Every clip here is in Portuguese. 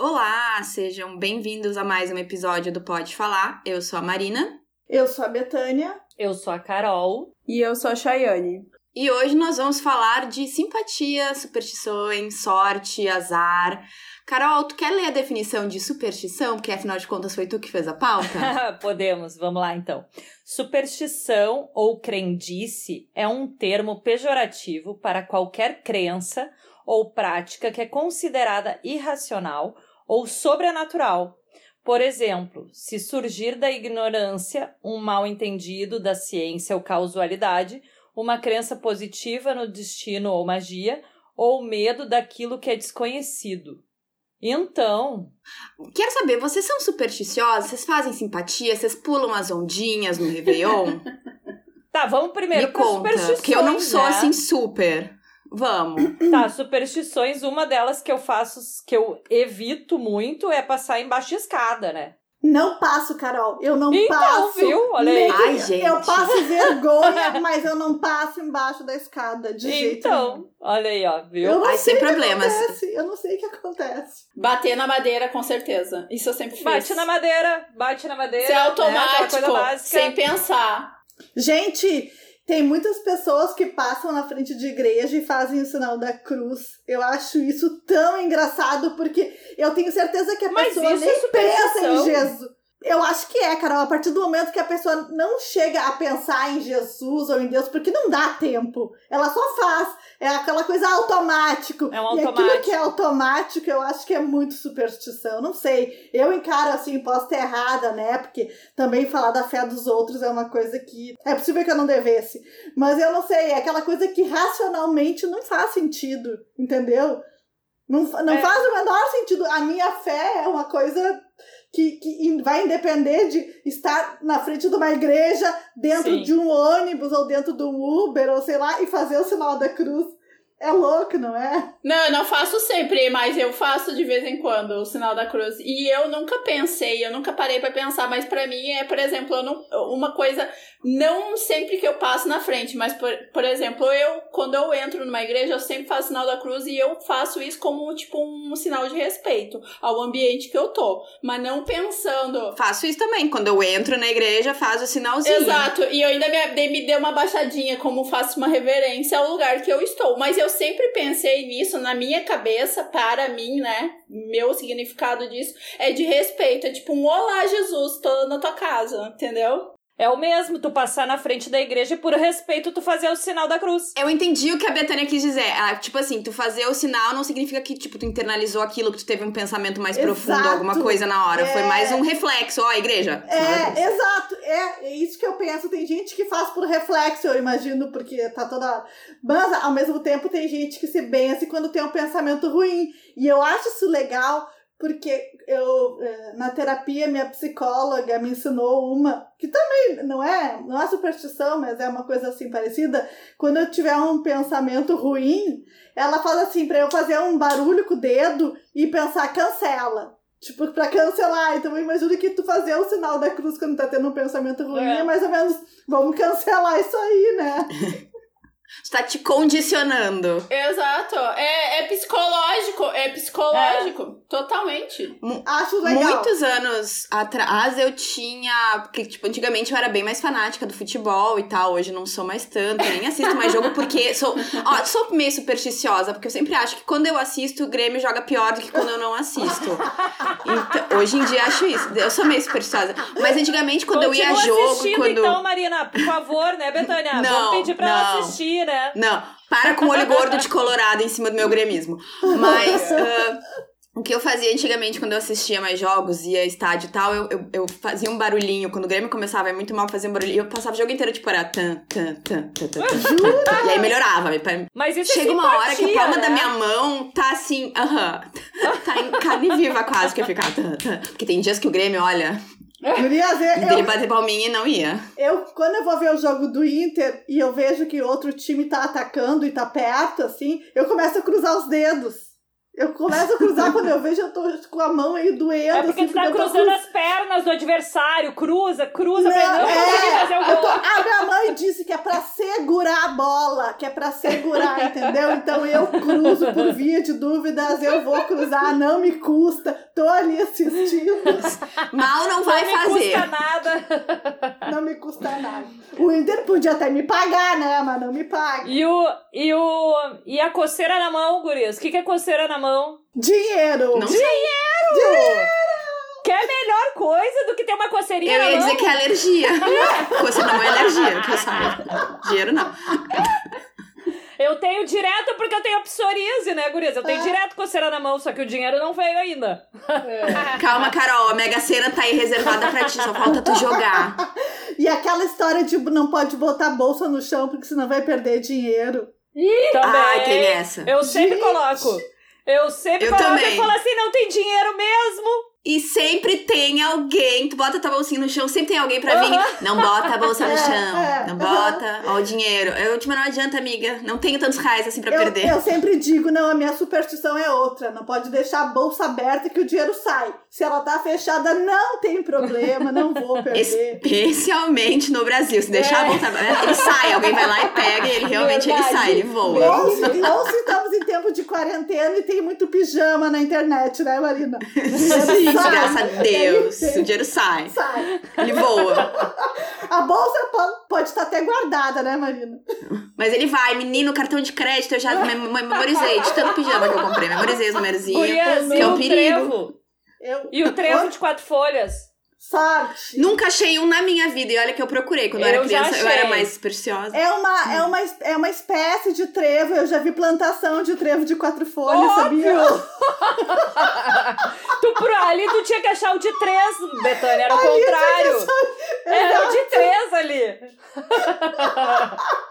Olá, sejam bem-vindos a mais um episódio do Pode Falar. Eu sou a Marina. Eu sou a Betânia. Eu sou a Carol. E eu sou a Chayane. E hoje nós vamos falar de simpatia, superstições, sorte, azar. Carol, tu quer ler a definição de superstição? Porque afinal de contas foi tu que fez a pauta? Podemos, vamos lá então. Superstição ou crendice é um termo pejorativo para qualquer crença ou prática que é considerada irracional ou sobrenatural. Por exemplo, se surgir da ignorância um mal entendido da ciência ou causalidade, uma crença positiva no destino ou magia, ou medo daquilo que é desconhecido. Então. Quero saber, vocês são supersticiosos? Vocês fazem simpatia? Vocês pulam as ondinhas no Réveillon? tá, vamos primeiro Me conta, que eu não sou né? assim super. Vamos. Tá, superstições, uma delas que eu faço, que eu evito muito, é passar embaixo de escada, né? Não passo, Carol. Eu não então, passo. viu? Olha aí. Ai, gente. Eu passo vergonha, mas eu não passo embaixo da escada, de jeito Então, nenhum. olha aí, ó, viu? Eu não Ai, sei sem o que problemas. acontece. Eu não sei o que acontece. Bater na madeira, com certeza. Isso eu sempre fiz. Bate na madeira, bate na madeira. Isso é né? Automático, coisa básica. sem pensar. Gente, tem muitas pessoas que passam na frente de igreja e fazem o sinal da cruz. Eu acho isso tão engraçado, porque eu tenho certeza que a Mas pessoa isso nem é pensa em. Jesus. Eu acho que é, Carol, a partir do momento que a pessoa não chega a pensar em Jesus ou em Deus, porque não dá tempo. Ela só faz. É aquela coisa automático. É um E aquilo automático. que é automático, eu acho que é muito superstição. Não sei. Eu encaro assim, posso estar errada, né? Porque também falar da fé dos outros é uma coisa que. É possível que eu não devesse. Mas eu não sei. É aquela coisa que racionalmente não faz sentido. Entendeu? Não, não É. faz o menor sentido. A minha fé é uma coisa que, que vai depender de estar na frente de uma igreja, dentro Sim. de um ônibus ou dentro de um Uber, ou sei lá, e fazer o sinal da cruz. É louco, não é? Não, eu não faço sempre, mas eu faço de vez em quando o sinal da cruz. E eu nunca pensei, eu nunca parei pra pensar, mas pra mim é, por exemplo, não, uma coisa, não sempre que eu passo na frente, mas por, por exemplo, eu, quando eu entro numa igreja, eu sempre faço sinal da cruz e eu faço isso como, tipo, um sinal de respeito ao ambiente que eu tô. Mas não pensando, Faço isso também. Quando eu entro na igreja, faço o sinalzinho. Exato, e eu ainda me, me dei uma baixadinha, como faço uma reverência ao lugar que eu estou. Mas eu sempre pensei nisso, na minha cabeça, para mim, né? Meu significado disso é de respeito. É tipo um Olá, Jesus, tô na tua casa, entendeu? É o mesmo, tu passar na frente da igreja e por respeito tu fazer o sinal da cruz. Eu entendi o que a Betânia quis dizer. Ah, tipo assim, tu fazer o sinal não significa que, tipo, tu internalizou aquilo, que tu teve um pensamento mais profundo, Exato. alguma coisa na hora. Foi É. mais um reflexo. Ó, igreja. É, exato. É, é isso que eu penso. Tem gente que faz por reflexo, eu imagino, porque tá toda. Mas, ao mesmo tempo, tem gente que se benze quando tem um pensamento ruim. E eu acho isso legal, porque eu, eh, na terapia, minha psicóloga me ensinou uma, que também não é, não é superstição, mas é uma coisa assim parecida. Quando eu tiver um pensamento ruim, ela fala assim, pra eu fazer um barulho com o dedo e pensar, cancela. Tipo, pra cancelar. Então eu imagino que tu fazer o sinal da cruz quando tá tendo um pensamento ruim é, É. mais ou menos, vamos cancelar isso aí, né? Tu tá te condicionando. Exato. É, é psicológico, é psicológico. Totalmente. Acho legal. Muitos anos atrás eu tinha. Porque, tipo, antigamente eu era bem mais fanática do futebol e tal. Hoje não sou mais tanto, nem assisto mais jogo, porque sou. Ó, sou meio supersticiosa, porque eu sempre acho que quando eu assisto, o Grêmio joga pior do que quando eu não assisto. Então, hoje em dia acho isso. Eu sou meio supersticiosa. Mas antigamente, quando eu ia jogo. Quando... então, Marina, por favor, né, Betânia? Não, Vamos pedir pra ela não. Né? Não, para com o olho gordo de colorado em cima do meu gremismo. Mas ah, o que eu fazia antigamente quando eu assistia mais jogos, ia estádio e tal, eu, eu, eu fazia um barulhinho. Quando o Grêmio começava, é muito mal fazer um barulhinho. Eu passava o jogo inteiro, tipo, era tan, tan, tan, tan, tan, tan. E aí melhorava. Mas isso Chega é uma hora que a simpatia, palma né? da minha mão tá assim, aham. Tá em carne viva quase que ia ficar. tan, tan. Porque tem dias que o Grêmio, olha, Gurias, eu, dele bater palminha e não ia. eu, quando eu vou ver o jogo do Inter e eu vejo que outro time tá atacando e tá perto, assim, eu começo a cruzar os dedos. Eu começo a cruzar quando eu vejo, eu tô com a mão aí doendo. É porque assim, tu tá cruzando cruz- as pernas do adversário. Cruza, cruza, Não, pra não conseguir fazer é, o eu tô, gol. a minha mãe disse que é pra segurar a bola, que é pra segurar, entendeu? Então eu cruzo por via de dúvidas, eu vou cruzar, não me custa, tô ali assistindo, Mal não vai não me fazer. custa nada. não me custa nada. O Inter podia até me pagar, né? Mas não me paga. E o. E o. E a coceira na mão, gurias. O que, que é coceira na mão? Dinheiro! Não sei. Que é a melhor coisa do que ter uma coceirinha Eu na ia mão. dizer que é alergia. Coisa não é alergia, que eu saiba. Dinheiro não. Eu tenho direto porque eu tenho psoríase, né, gurias? Eu tenho Ah. direto coceira na mão, só que o dinheiro não veio ainda. Calma, Carol, a Mega Sena tá aí reservada pra ti, só falta tu jogar. E aquela história de não pode botar a bolsa no chão, porque senão vai perder dinheiro. Também. Ai, tem essa. Eu sempre Gente. coloco. Eu sempre Eu coloco também. e falo assim, não tem dinheiro mesmo. E sempre tem alguém, tu bota tua bolsinha no chão, sempre tem alguém pra vir. Não bota a bolsa no É, chão. é, não bota, ó o dinheiro. Eu, tipo, não adianta, amiga. Não tenho tantos reais assim pra Eu, perder. eu sempre digo, não, a minha superstição é outra. Não pode deixar a bolsa aberta que o dinheiro sai. Se ela tá fechada, não tem problema, não vou perder. Especialmente no Brasil. Se deixar É. a bolsa aberta, ele sai. Alguém vai lá e pega e ele realmente ele sai, ele voa. Ou, se- ou se estamos em tempo de quarentena e tem muito pijama na internet, né, Marina? Sim. Graças a Deus. O dinheiro sai. Sai. Ele voa. A bolsa po- pode estar até guardada, né, Marina? Mas ele vai, menino, cartão de crédito, eu já mem- mem- memorizei. De tanto pijama que eu comprei. Memorizei os numerozinhos. Que é um o perigo. trevo. Eu, E o trevo de quatro folhas. Sorte. Nunca achei um na minha vida. E olha que eu procurei. Quando eu, Eu era criança, eu era mais supersticiosa. É uma, é, uma, é uma espécie de trevo. Eu já vi plantação de trevo de quatro folhas, sabia? Tu, pro- ali tu tinha que achar o de três, Betânia, era o contrário. Era o de três ali.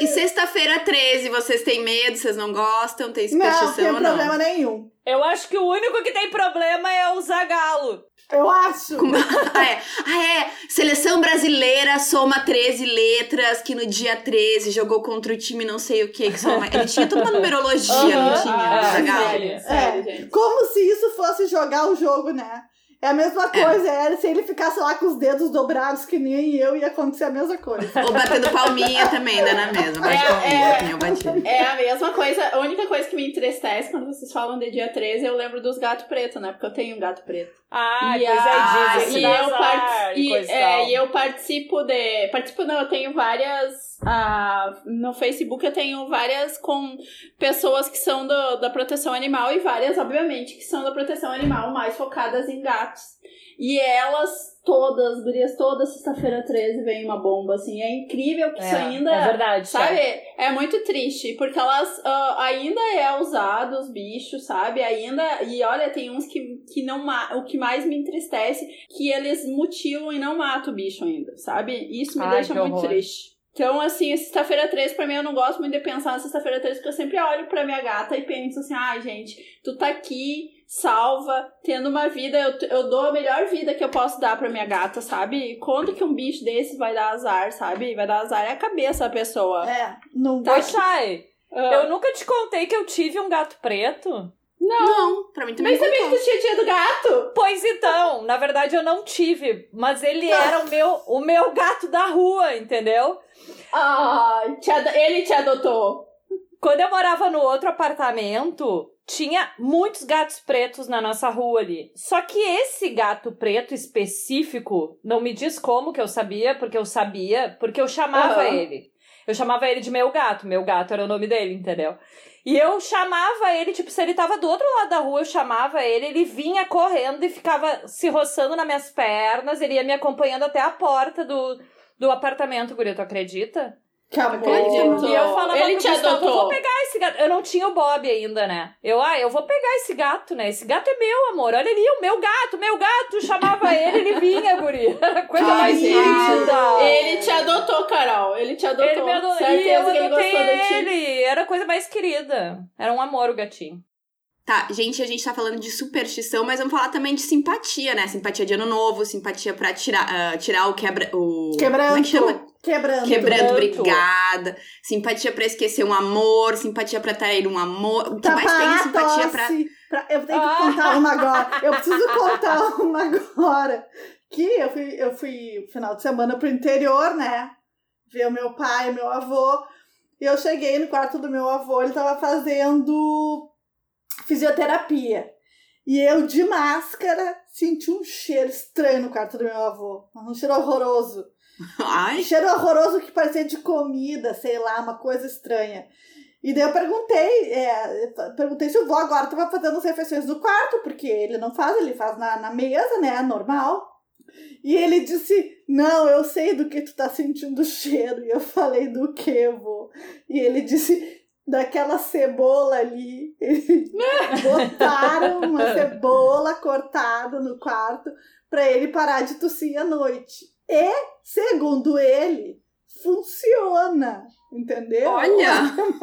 E sexta-feira 13, vocês têm medo? Vocês não gostam? Tem Não, superstição tem ou não? problema nenhum. Eu acho que o único que tem problema é o Zagalo. Eu acho. ah, é. ah, é. Seleção brasileira soma 13 letras, que no dia 13 jogou contra o time não sei o que. que soma... Ele tinha toda uma numerologia, não Aham. tinha? Ah, o Zagallo? sério, sério, gente. Como se isso fosse jogar o jogo, né? É a mesma coisa, é. se ele ficasse lá com os dedos dobrados que nem eu, ia acontecer a mesma coisa. Ou batendo palminha também, dá na mesma. Bate É, palminha, é. É a mesma coisa. A única coisa que me entristece quando vocês falam de dia 13, eu lembro dos gatos pretos, né? Porque eu tenho um gato preto. Ah, e pois a- é, dizem e eu, azar part- é, e eu participo de. Participo não, eu tenho várias. ah, no Facebook eu tenho várias com pessoas que são do, da proteção animal e várias, obviamente, que são da proteção animal, mais focadas em gatos. E elas, todas, gurias, toda sexta-feira 13 vem uma bomba, assim. É incrível que isso ainda. é verdade, Sabe? Chay. É muito triste, porque elas ah, ainda é usado os bichos, sabe? Ainda. E olha, tem uns que, que não O que mais me entristece que eles mutilam e não matam o bicho ainda, sabe? Isso me Ai, deixa muito horror. triste. Então, assim, sexta-feira 13, pra mim, eu não gosto muito de pensar na sexta-feira 13, porque eu sempre olho pra minha gata e penso assim, ai, gente, tu tá aqui, salva, tendo uma vida, eu, eu dou a melhor vida que eu posso dar pra minha gata, sabe? Quando que um bicho desse vai dar azar, sabe? Vai dar azar é a cabeça da pessoa. É, não Tá, Chay, Ah. eu nunca te contei que eu tive um gato preto. Não, pra mim também Mas não sabia que tu tinha tido gato? Pois então, na verdade eu não tive, mas ele era o meu, o meu gato da rua, entendeu? Ah, ele te adotou. Quando eu morava no outro apartamento, tinha muitos gatos pretos na nossa rua ali. Só que esse gato preto específico, não me diz como que eu sabia, porque eu sabia, porque eu chamava Aham. ele. Eu chamava ele de meu gato, meu gato era o nome dele, entendeu? E eu chamava ele, tipo, se ele tava do outro lado da rua, eu chamava ele, ele vinha correndo e ficava se roçando nas minhas pernas, ele ia me acompanhando até a porta do, do apartamento, guria, tu acredita? Que amor. Acredito. E eu falava Ele pro te Gustavo, adotou. eu vou pegar esse gato. Eu não tinha o Bob ainda, né? Eu, ah, eu vou pegar esse gato, né? Esse gato é meu, amor. Olha ali, o meu gato, meu gato. Chamava ele, ele vinha, guri. Coisa Ai, mais linda. Ele te adotou, Carol. Ele te adotou. Ele me adotou. E eu que ele adotei ti. ele. Era a coisa mais querida. Era um amor o gatinho. Tá, gente, a gente tá falando de superstição, mas vamos falar também de simpatia, né? Simpatia de ano novo, simpatia pra tirar, ah, tirar o quebra. O... Quebranto. Como é que chama? Quebrando. Quebrando, Tanto. obrigada. Simpatia pra esquecer um amor, simpatia pra trair um amor. O que Tapar mais tem é simpatia pra. pra- Eu tenho que Ah. contar uma agora. Eu preciso contar uma agora. Que eu fui, eu fui final de semana pro interior, né? Ver o meu pai, meu avô. E eu cheguei no quarto do meu avô, ele tava fazendo fisioterapia. E eu, de máscara, senti um cheiro estranho no quarto do meu avô. Um cheiro horroroso. Ai, Cheiro horroroso que parecia de comida, sei lá, uma coisa estranha. E daí eu perguntei, é, eu perguntei se o vô agora tava fazendo as refeições do quarto, porque ele não faz, ele faz na, na mesa, né, normal. E ele disse, não, eu sei do que tu tá sentindo cheiro. E eu falei, do que, vô? E ele disse, daquela cebola ali. Botaram uma cebola cortada no quarto pra ele parar de tossir à noite. E, segundo ele, funciona. Entendeu? olha!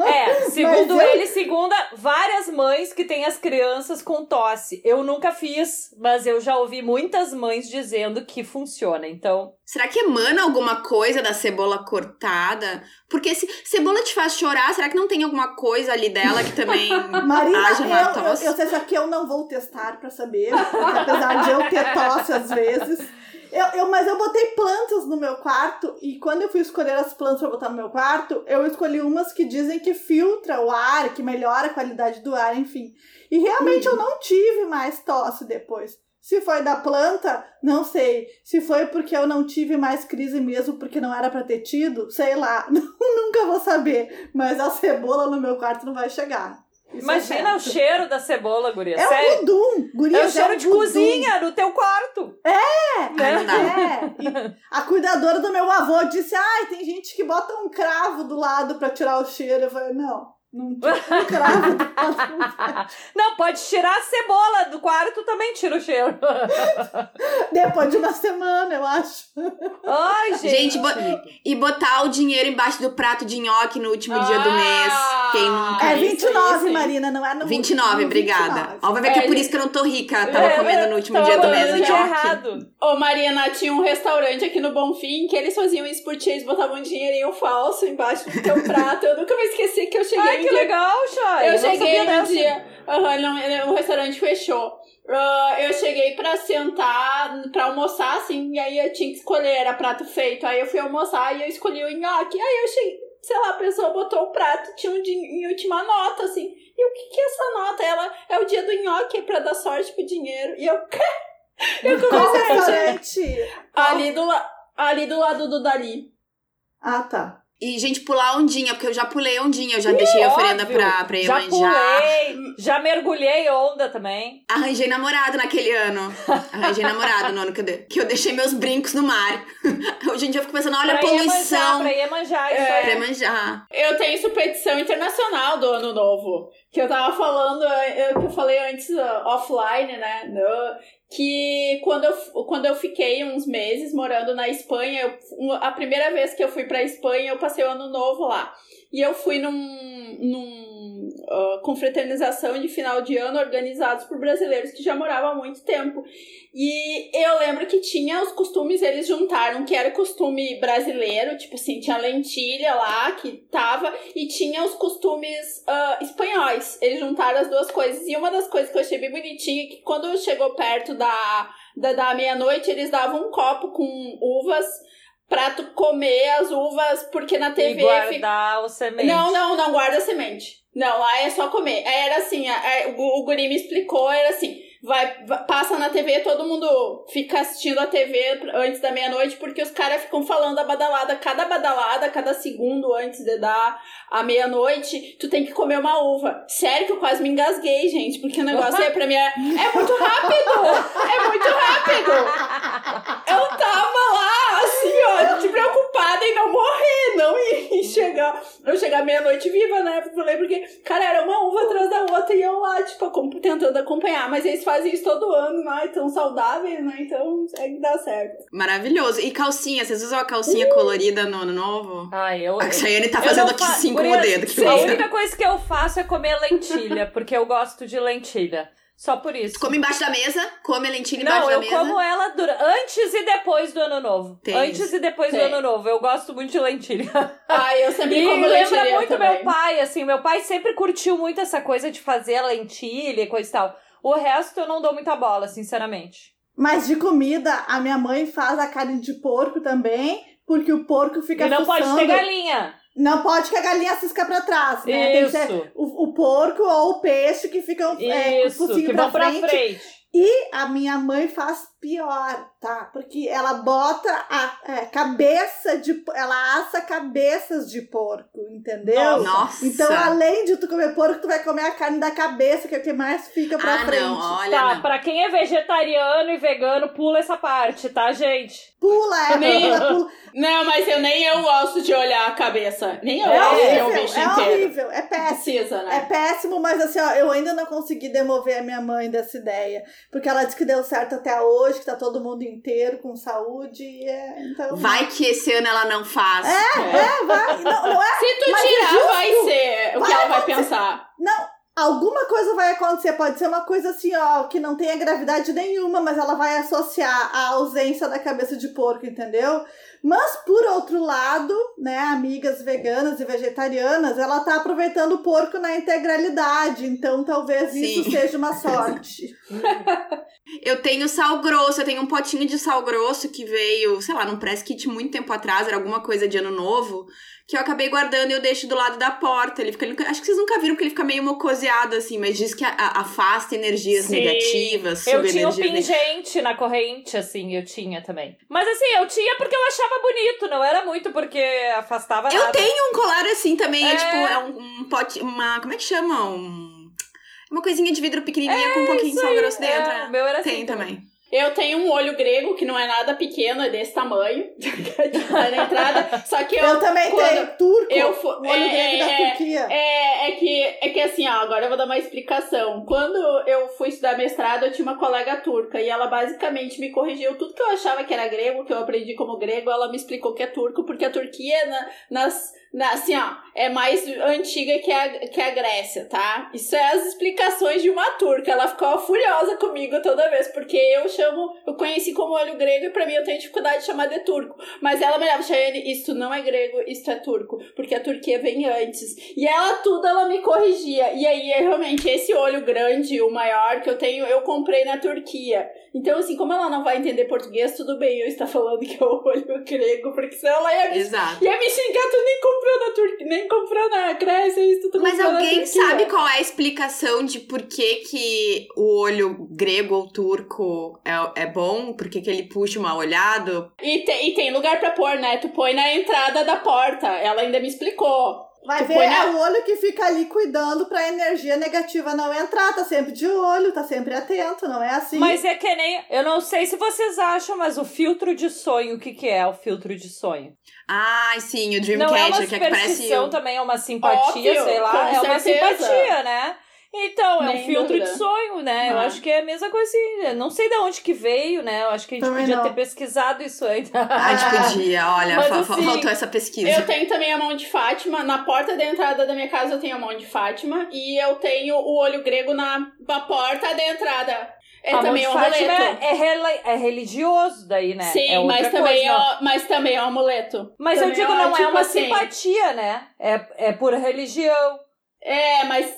É, segundo eu- ele, segunda várias mães que têm as crianças com tosse. Eu nunca fiz, mas eu já ouvi muitas mães dizendo que funciona. Então, Será que emana alguma coisa da cebola cortada? Porque se cebola te faz chorar, será que não tem alguma coisa ali dela que também Marina, haja na eu, eu, tosse? eu sei só que eu não vou testar pra saber, porque apesar de eu ter tosse às vezes. Eu, eu, mas eu botei plantas no meu quarto e quando eu fui escolher as plantas pra botar no meu quarto, eu escolhi umas que dizem que filtra o ar, que melhora a qualidade do ar, enfim. E realmente eu não tive mais tosse depois. Se foi da planta, não sei. Se foi porque eu não tive mais crise mesmo, porque não era pra ter tido, sei lá. Nunca vou saber. Mas a cebola no meu quarto não vai chegar. Isso imagina é o cheiro da cebola, guria. É Sério. um vudum. Guria, É o cheiro de vudum. cozinha no teu quarto. É, dá. é. E a cuidadora do meu avô disse: ai, tem gente que bota um cravo do lado pra tirar o cheiro. Eu falei, não, não cravo do pode tirar a cebola do quarto, também tira o cheiro. Depois de uma semana, eu acho. Ai, gente. Gente, bo- E botar o dinheiro embaixo do prato de nhoque no último dia do mês. Quem nunca? É Ah, isso 29, aí, sim. Marina, não é no 29, no obrigada. 29. Ó, vai ver que é É, por isso que eu não tô rica. Tava É, comendo no último dia do mês nhoque. errado. Ô, Mariana, tinha um restaurante aqui no Bonfim que eles faziam isso por ti, eles botavam um dinheirinho falso embaixo do teu prato. Eu nunca me esqueci que eu cheguei Ai, um que legal, Chay. Eu não cheguei um dessa. dia, não, o restaurante fechou. Ah, eu cheguei pra sentar, pra almoçar, assim, e aí eu tinha que escolher, era prato feito. Aí eu fui almoçar e eu escolhi o nhoque. Aí eu cheguei, sei lá, a pessoa botou o prato, tinha um din- em última nota, assim. E o que que é essa nota? Ela, é o dia do nhoque, é pra dar sorte pro dinheiro. E eu, eu comecei a restaurante? ali do, ali do lado do Dali. Ah, tá. E, gente, pular ondinha, porque eu já pulei ondinha, eu já deixei a oferenda Óbvio. pra, pra Já Iemanjá. pulei, já mergulhei onda também. Arranjei namorado naquele ano. Arranjei namorado no ano que eu, de- que eu deixei meus brincos no mar. Hoje em dia eu fico pensando, olha a pra Iemanjá, poluição. pra Iemanjá, isso É. aí. Pra Iemanjá. Eu tenho superstição internacional do ano novo. Que eu tava falando, eu, que eu falei antes uh, offline, né? no- que quando eu, quando eu fiquei uns meses morando na Espanha, eu- a primeira vez que eu fui pra Espanha, eu passei o ano novo lá. E eu fui num, num uh, confraternização de final de ano organizados por brasileiros que já moravam há muito tempo. E eu lembro que tinha os costumes, eles juntaram, que era costume brasileiro, tipo assim, tinha lentilha lá que tava, e tinha os costumes ah, espanhóis. Eles juntaram as duas coisas. E uma das coisas que eu achei bem bonitinha é que quando chegou perto da, da, da meia-noite, eles davam um copo com uvas pra tu comer as uvas, porque na E TV fica. guardar o semente. Não, não, não guarda semente. Não, lá é só comer. Era assim, a- a- o, o guri me explicou, era assim, vai, va- passa na TV, todo mundo fica assistindo a TV antes da meia-noite, porque os caras ficam falando da badalada, cada badalada, cada segundo antes de dar a meia-noite, tu tem que comer uma uva. Sério que eu quase me engasguei, gente, porque o negócio é pra mim, é, é muito rápido! É muito rápido! Eu tava lá, assim, ó, de preocupada em não morrer, não em chegar, não chegar meia-noite viva, né? Eu falei, porque, cara, era uma uva atrás da outra e eu lá, tipo, tentando acompanhar. Mas eles fazem isso todo ano, né? Tão saudáveis, né? Então, é que dá certo. Maravilhoso. E calcinha, vocês usam a calcinha colorida no ano novo? Ai, eu... A Chayane tá eu fazendo não aqui fa- sim com o Guria, dedo. Que A única coisa que eu faço é comer lentilha, porque eu gosto de lentilha. Só por isso. Come embaixo da mesa, come a lentilha embaixo Não, da eu mesa. como ela dura... antes e depois do ano novo. Tem antes e depois do Tem. ano novo. Eu gosto muito de lentilha. Ai, eu sempre E como lembra lentilha muito também. meu pai, assim. Meu pai sempre curtiu muito essa coisa de fazer a lentilha e coisa e tal. O resto eu não dou muita bola, sinceramente. Mas de comida, a minha mãe faz a carne de porco também, porque o porco fica e não pode fuçando. ter galinha. Não pode que a galinha cisca pra trás, né? Tem que ser Isso. o, o porco ou o peixe que ficam é, com o Isso, focinho que pra vão pra frente. E a minha mãe faz pior, tá? Porque ela bota a é, cabeça de. Ela assa cabeças de porco, entendeu? Nossa. Então, além de tu comer porco, tu vai comer a carne da cabeça, que é o que mais fica pra ah, frente. não, olha. Tá, não. pra quem é vegetariano e vegano, pula essa parte, tá, gente? Pula, é, Nem- pula, pula. Não, mas eu nem eu gosto de olhar a cabeça. Nem eu É gosto de ver o horrível, bicho é inteiro. horrível, é péssimo. Precisa, É né? péssimo, mas assim, ó, eu ainda não consegui demover a minha mãe dessa ideia. Porque ela disse que deu certo até hoje, que tá todo mundo inteiro com saúde. E é, então. Vai que esse ano ela não faz. É, vai. Não, não é. Se tu Mas é tirar, justo. vai ser o que Vai ela vai pensar. Não. Alguma coisa vai acontecer, pode ser uma coisa assim, ó, que não tenha gravidade nenhuma, mas ela vai associar a ausência da cabeça de porco, entendeu? Mas, por outro lado, né, amigas veganas e vegetarianas, ela tá aproveitando o porco na integralidade, então talvez isso Sim. seja uma sorte. Eu tenho sal grosso, eu tenho um potinho de sal grosso que veio, sei lá, num press kit muito tempo atrás, era alguma coisa de ano novo, que eu acabei guardando e eu deixo do lado da porta. Ele fica, ele- acho que vocês nunca viram que ele fica meio mocoseado assim, mas diz que a- a- afasta energias Sim. negativas, Eu tinha um pingente na corrente, assim, eu tinha também. Mas assim, eu tinha porque eu achava bonito, não era muito porque afastava Eu nada. tenho um colar assim também, é, É. tipo, é um, um pote, uma, como é que chama? Um, uma coisinha de vidro pequenininha com um pouquinho de sal grosso dentro. é, é. o meu era assim Tem também. Eu tenho um olho grego que não é nada pequeno, é desse tamanho. tá na entrada. Só que eu. Eu, também tenho turco, eu olho é, grego da é, Turquia. É, é que, é que assim, ó, agora eu vou dar uma explicação. Quando eu fui estudar mestrado, eu tinha uma colega turca e ela basicamente me corrigiu tudo que eu achava que era grego, que eu aprendi como grego, ela me explicou que é turco, porque a Turquia, na, nas, na, assim, ó, é mais antiga que a, que a Grécia, tá? Isso é as explicações de uma turca. Ela ficou furiosa comigo toda vez, porque eu chamo, eu conheci como olho grego e pra mim eu tenho dificuldade de chamar de turco. Mas ela me olhava, Chayane, isso não é grego, isso é turco, porque a Turquia vem antes. E ela tudo, ela me corrigia. E aí, é realmente, esse olho grande, o maior que eu tenho, eu comprei na Turquia. Então, assim, como ela não vai entender português, tudo bem eu estar falando que é o olho grego, porque senão ela ia me, Exato. ia me xingar, tu nem comprou na Turquia, nem comprou na Grécia, isso tu Mas alguém sabe qual é a explicação de por que, que o olho grego ou turco é, é bom? Por que, que ele puxa o mal olhado? E, te- e tem lugar pra pôr, né? Tu põe na entrada da porta. Ela ainda me explicou. Vai Tu ver, põe é na- o olho que fica ali cuidando pra energia negativa não entrar, tá sempre de olho, tá sempre atento, não é assim? Mas é que nem. Eu não sei se vocês acham, mas o filtro de sonho, o que, que é o filtro de sonho? Ai, sim, o não é uma Dreamcatcher, que é que parece superstição o... também, é uma simpatia, Óbvio, sei lá. com É uma certeza. simpatia, né? Então, é um filtro dúvida. de sonho, né? Eu Ah. acho que é a mesma coisa assim. eu Não sei de onde que veio, né? Eu acho que a gente Também podia não. ter pesquisado isso antes. A gente podia, olha, Mas assim, faltou essa pesquisa. Eu tenho também a mão de Fátima. Na porta da entrada da minha casa eu tenho a mão de Fátima. E eu tenho o olho grego na, na porta da entrada. É A também mão um amuleto. é, é rela- é religioso daí, né? Sim, é outra mas, também coisa, não. é, mas também é um amuleto. Mas eu Também digo, não é tipo uma assim, simpatia, né? É, é por religião. É, mas,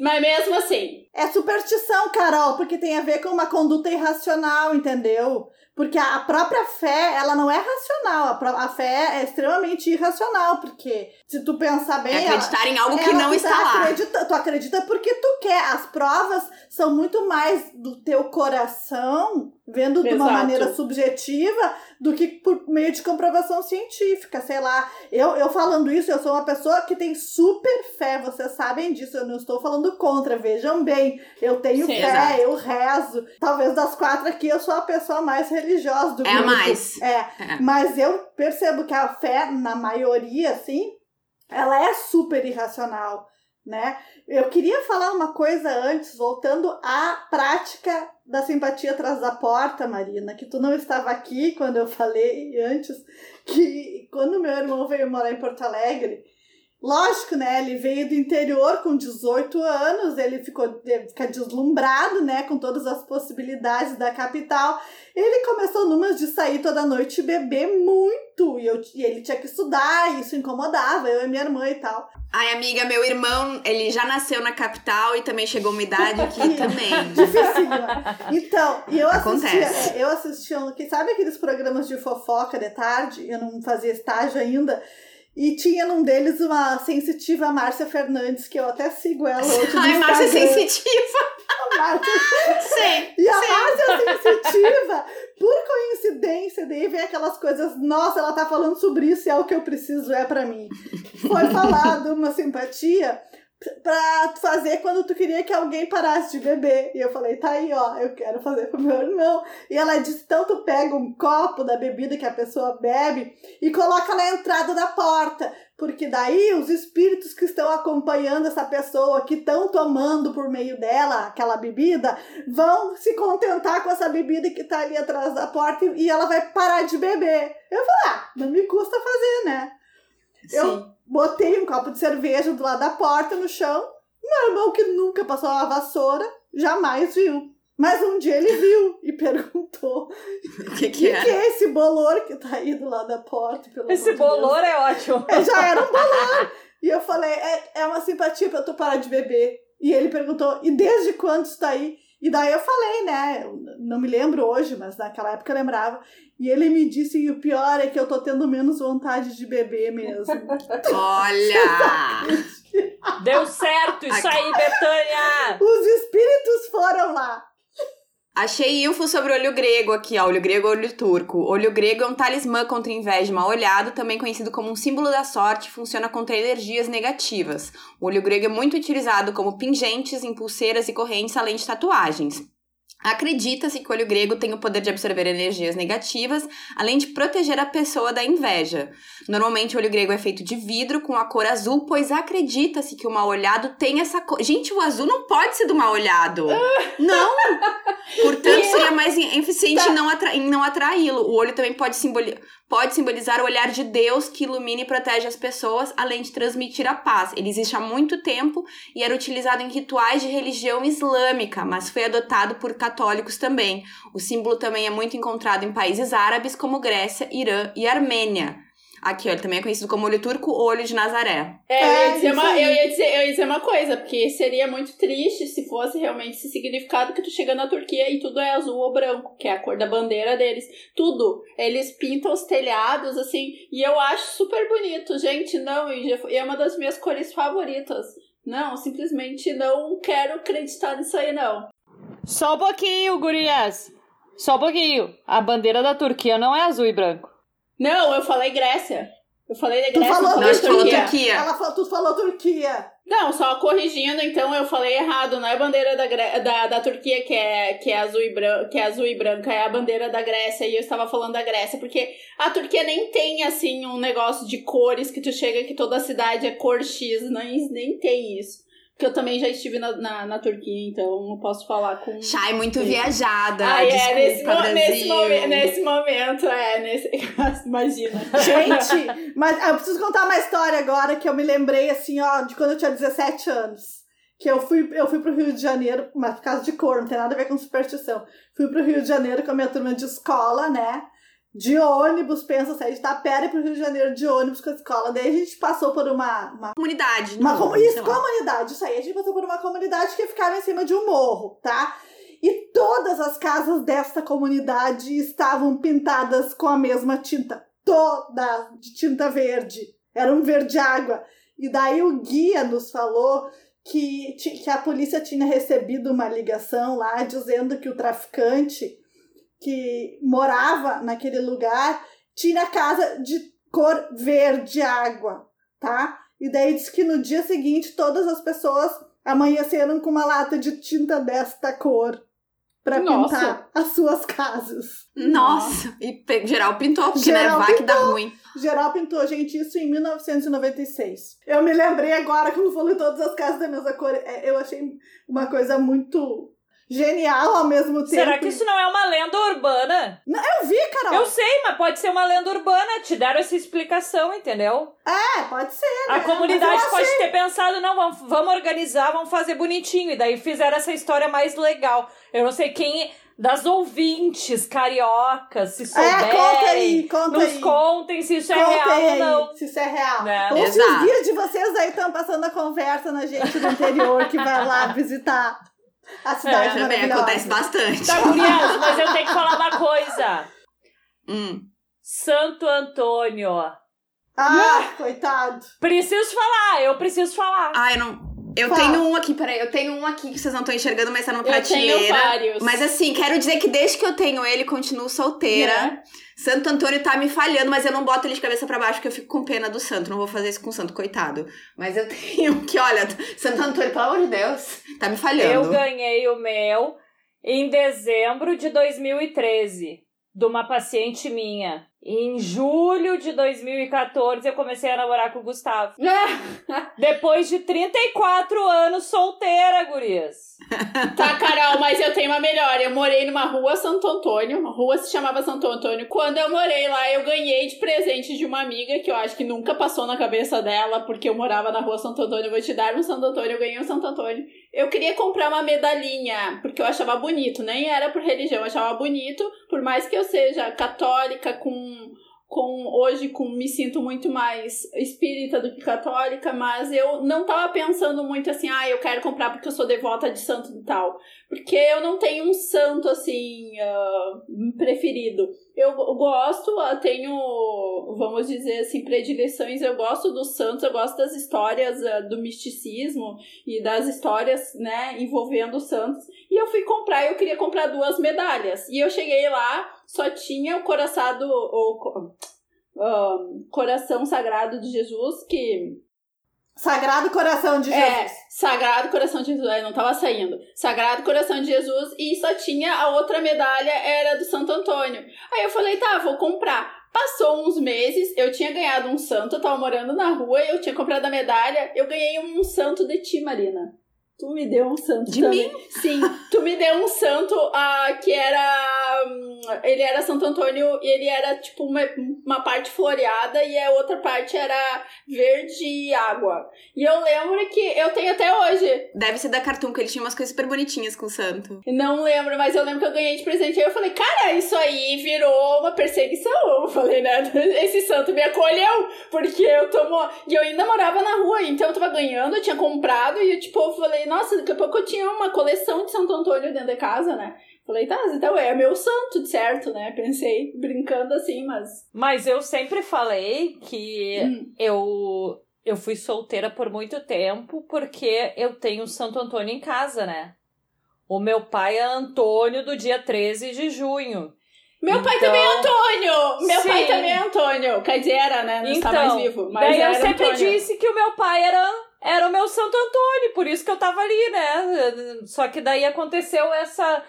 mas mesmo assim. É superstição, Carol, porque tem a ver com uma conduta irracional, entendeu? Porque a própria fé, ela não é racional, a, fé é extremamente irracional, porque se tu pensar bem... É ela- acreditar em algo que ela- não está tá lá. Acredita, tu acredita porque tu quer. As provas são muito mais do teu coração, vendo de uma Exato. maneira subjetiva, do que por meio de comprovação científica. Sei lá, eu, eu falando isso, eu sou uma pessoa que tem super fé, vocês sabem disso, eu não estou falando contra, vejam bem. Eu tenho Sim, fé, exato. eu rezo. Talvez das quatro aqui eu sou a pessoa mais religiosa do É grupo. mais. É, É. mas eu percebo que a fé, na maioria, assim, ela é super irracional, né? Eu queria falar uma coisa antes, voltando à prática da simpatia atrás da porta, Marina, que tu não estava aqui quando eu falei antes, que quando meu irmão veio morar em Porto Alegre, Lógico, né? Ele veio do interior com 18 anos, ele ficou fica deslumbrado, né? Com todas as possibilidades da capital. Ele começou numas de sair toda noite e beber muito. E, eu, e ele tinha que estudar, e isso incomodava, eu e minha irmã e tal. Ai, amiga, meu irmão, ele já nasceu na capital e também chegou uma idade aqui também. Difícil. Então, e eu assistia, é, eu assistia, sabe aqueles programas de fofoca de tarde? Eu não fazia estágio ainda. E tinha num deles uma sensitiva Márcia Fernandes, que eu até sigo ela hoje. Ai, Márcia Sensitiva! A Márcia. Sim. E a sim. Márcia Sensitiva, por coincidência, daí vem aquelas coisas, nossa, ela tá falando sobre isso e é o que eu preciso, é para mim. Foi falado uma simpatia pra fazer quando tu queria que alguém parasse de beber. E eu falei, tá aí, ó, eu quero fazer pro meu irmão. E ela disse, então tu pega um copo da bebida que a pessoa bebe e coloca na entrada da porta. Porque daí os espíritos que estão acompanhando essa pessoa, que estão tomando por meio dela aquela bebida, vão se contentar com essa bebida que tá ali atrás da porta e ela vai parar de beber. Eu falei, ah, não me custa fazer, né? Sim. Eu botei um copo de cerveja do lado da porta no chão. Meu irmão, que nunca passou uma vassoura, jamais viu. Mas um dia ele viu e perguntou: O que, o que é? que é esse bolor que tá aí do lado da porta? Pelo Esse de Deus?" bolor é ótimo. É, já era um bolor. E eu falei: é, é uma simpatia pra tu parar de beber. E ele perguntou: e desde quando isso tá aí? E daí eu falei, né? Não me lembro hoje, mas naquela época eu lembrava. E ele me disse: e o pior é que eu tô tendo menos vontade de beber mesmo. Olha! Deu certo isso aí, Betânia! Os espíritos foram lá. Achei info sobre olho grego aqui, ó. Olho grego, olho turco. Olho grego é um talismã contra inveja mal olhado, também conhecido como um símbolo da sorte, funciona contra energias negativas. O olho grego é muito utilizado como pingentes em pulseiras e correntes, além de tatuagens. Acredita-se que o olho grego tem o poder de absorver energias negativas, além de proteger a pessoa da inveja. Normalmente, o olho grego é feito de vidro com a cor azul, pois acredita-se que o mal olhado tem essa cor. Gente, o azul não pode ser do mal olhado. Não! Portanto, seria mais eficiente em não, em não atraí-lo. O olho também pode, simboli pode simbolizar o olhar de Deus que ilumina e protege as pessoas, além de transmitir a paz. Ele existe há muito tempo e era utilizado em rituais de religião islâmica, mas foi adotado por católicos também. O símbolo também é muito encontrado em países árabes como Grécia, Irã e Armênia. Aqui, ó, ele também é conhecido como olho turco ou olho de Nazaré. É, eu, É, ia dizer uma, eu, ia dizer, eu ia dizer uma coisa, porque seria muito triste se fosse realmente esse significado que tu chega na Turquia e tudo é azul ou branco, que é a cor da bandeira deles. Tudo. Eles pintam os telhados, assim, e eu acho super bonito. Gente, não, e é uma das minhas cores favoritas. Não, simplesmente não quero acreditar nisso aí, não. Só um pouquinho, gurias. Só um pouquinho. A bandeira da Turquia não é azul e branco. Não, eu falei Grécia. Eu falei da Tu Grécia. falou não Turquia. Turquia. Ela falou, tu falou Turquia. Não, só corrigindo, então eu falei errado. Não é a bandeira da, da, da Turquia que é, que, é azul e branca, que é azul e branca, é a bandeira da Grécia. E eu estava falando da Grécia, porque a Turquia nem tem, assim, um negócio de cores que tu chega que toda a cidade é cor X. Nem, nem tem isso. Porque eu também já estive na, na, na Turquia, então não posso falar com. Chay, muito viajada. Ah, é, Desculpa, nesse, mo- Brasil. nesse, momen- nesse momento, é, nesse. Imagina. Gente, mas ah, eu preciso contar uma história agora que eu me lembrei, assim, ó, de quando eu tinha 17 anos. Que eu fui, eu fui pro Rio de Janeiro, mas por causa de cor, não tem nada a ver com superstição. Fui pro Rio de Janeiro com a minha turma de escola, né? De ônibus, pensa, sair de Tapera e pro Rio de Janeiro de ônibus com a escola. Daí a gente passou por uma, uma Comunidade. Uma comu- isso, comunidade, isso aí. A gente passou por uma comunidade que ficava em cima de um morro, tá? E todas as casas desta comunidade estavam pintadas com a mesma tinta. Toda de tinta verde. Era um verde água. E daí o guia nos falou que, que a polícia tinha recebido uma ligação lá dizendo que o traficante que morava naquele lugar tinha casa de cor verde água, tá? E daí diz que no dia seguinte todas as pessoas amanheceram com uma lata de tinta desta cor para pintar as suas casas. Nossa, e geral pintou, porque Geral né, vai que dá ruim. Geral pintou, gente, isso em 1996. Eu me lembrei agora, quando falei todas as casas da mesma cor, é, eu achei uma coisa muito genial ao mesmo tempo. Será que isso não é uma lenda urbana? Eu vi, Carol. Eu sei, mas pode ser uma lenda urbana. Te deram essa explicação, entendeu? É, pode ser. A né? comunidade Mas eu pode achei- ter pensado, não, vamos, vamos organizar, vamos fazer bonitinho. E daí fizeram essa história mais legal. Eu não sei quem das ouvintes cariocas, se É, souberem, conta aí, conta nos aí. contem se isso é real aí ou não. se isso é real. Né? Ou se os Exato. guias de vocês aí estão passando a conversa na gente do interior que vai lá visitar a cidade Também maravilhosa. acontece bastante. Tá, gurias, mas eu tenho que falar uma coisa. Hum. Santo Antônio. Ah, coitado. Preciso falar, eu preciso falar. Ah, eu não. Eu Fala. tenho um aqui, peraí. Eu tenho um aqui que vocês não estão enxergando, mas tá numa Eu tenho prateleira. vários. Mas assim, quero dizer que desde que eu tenho ele, continuo solteira. Né? Santo Antônio tá me falhando, mas eu não boto ele de cabeça pra baixo porque eu fico com pena do santo. Não vou fazer isso com o santo, coitado. Mas eu tenho que, olha, Santo Antônio, pelo amor de Deus, tá me Eu falhando. ganhei o meu em dezembro de 2013, de uma paciente minha. Em julho de 2014, eu comecei a namorar com o Gustavo. Depois de 34 anos solteira, gurias. Tá, Carol, mas eu tenho uma melhor. Eu morei numa rua Santo Antônio. A rua se chamava Santo Antônio. Quando eu morei lá, eu ganhei de presente de uma amiga que eu acho que nunca passou na cabeça dela, porque eu morava na rua Santo Antônio. Eu vou te dar um Santo Antônio. Eu ganhei um Santo Antônio. Eu queria comprar uma medalhinha, porque eu achava bonito. Nem era por religião, eu achava bonito. Por mais que eu seja católica, com com hoje com me sinto muito mais espírita do que católica, mas eu não tava pensando muito assim, ah, eu quero comprar porque eu sou devota de santo e tal, porque eu não tenho um santo assim ah, preferido. Eu gosto, ah, tenho, vamos dizer assim, predileções. Eu gosto dos santos, eu gosto das histórias ah, do misticismo e das histórias, né, envolvendo os santos. E eu fui comprar, eu queria comprar duas medalhas. E eu cheguei lá, só tinha o coraçado, o co- coração sagrado de Jesus, que Sagrado Coração de é, Jesus. Sagrado Coração de Jesus, é, não tava saindo. Sagrado Coração de Jesus e só tinha a outra medalha, era do Santo Antônio. Aí eu falei, tá, vou comprar. Passou uns meses, eu tinha ganhado um santo, eu tava morando na rua, eu tinha comprado a medalha, eu ganhei um santo de ti, Marina. Tu me deu um santo De também. Sim, tu me deu um santo ah, que era. hum, Ele era Santo Antônio e ele era tipo uma, uma parte floreada e a outra parte era verde e água. E eu lembro que eu tenho até hoje. Deve ser da Cartoon, que ele tinha umas coisas super bonitinhas com o santo. Não lembro, mas eu lembro que eu ganhei de presente. Aí eu falei, cara, isso aí virou uma perseguição. Eu falei, né? Esse santo me acolheu, porque eu tomo. E eu ainda morava na rua, então eu tava ganhando, eu tinha comprado, e eu, tipo, eu falei, nossa, daqui a pouco eu tinha uma coleção de Santo Antônio dentro de casa, né? Falei, tá, então é meu santo, certo, né? Pensei, brincando assim, mas. Mas eu sempre falei que Hum. eu, eu fui solteira por muito tempo porque eu tenho Santo Antônio em casa, né? O meu pai é Antônio do dia 13 de junho. Meu pai Então- também é Antônio! Meu pai Sim. também é Antônio! Quer dizer, era, né? Não está Então, mais vivo. Mas Daí eu sempre Antônio. disse que o meu pai era, era o meu Santo Antônio, por isso que eu tava ali, né? Só que daí aconteceu essa,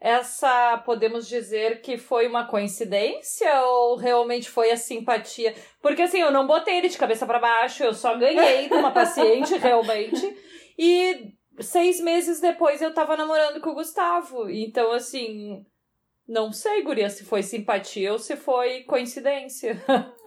essa, podemos dizer que foi uma coincidência ou realmente foi a simpatia? Porque assim, eu não botei ele de cabeça pra baixo, eu só ganhei de uma paciente realmente. E seis meses depois eu tava namorando com o Gustavo. Então, assim, não sei, Guria, se foi simpatia ou se foi coincidência.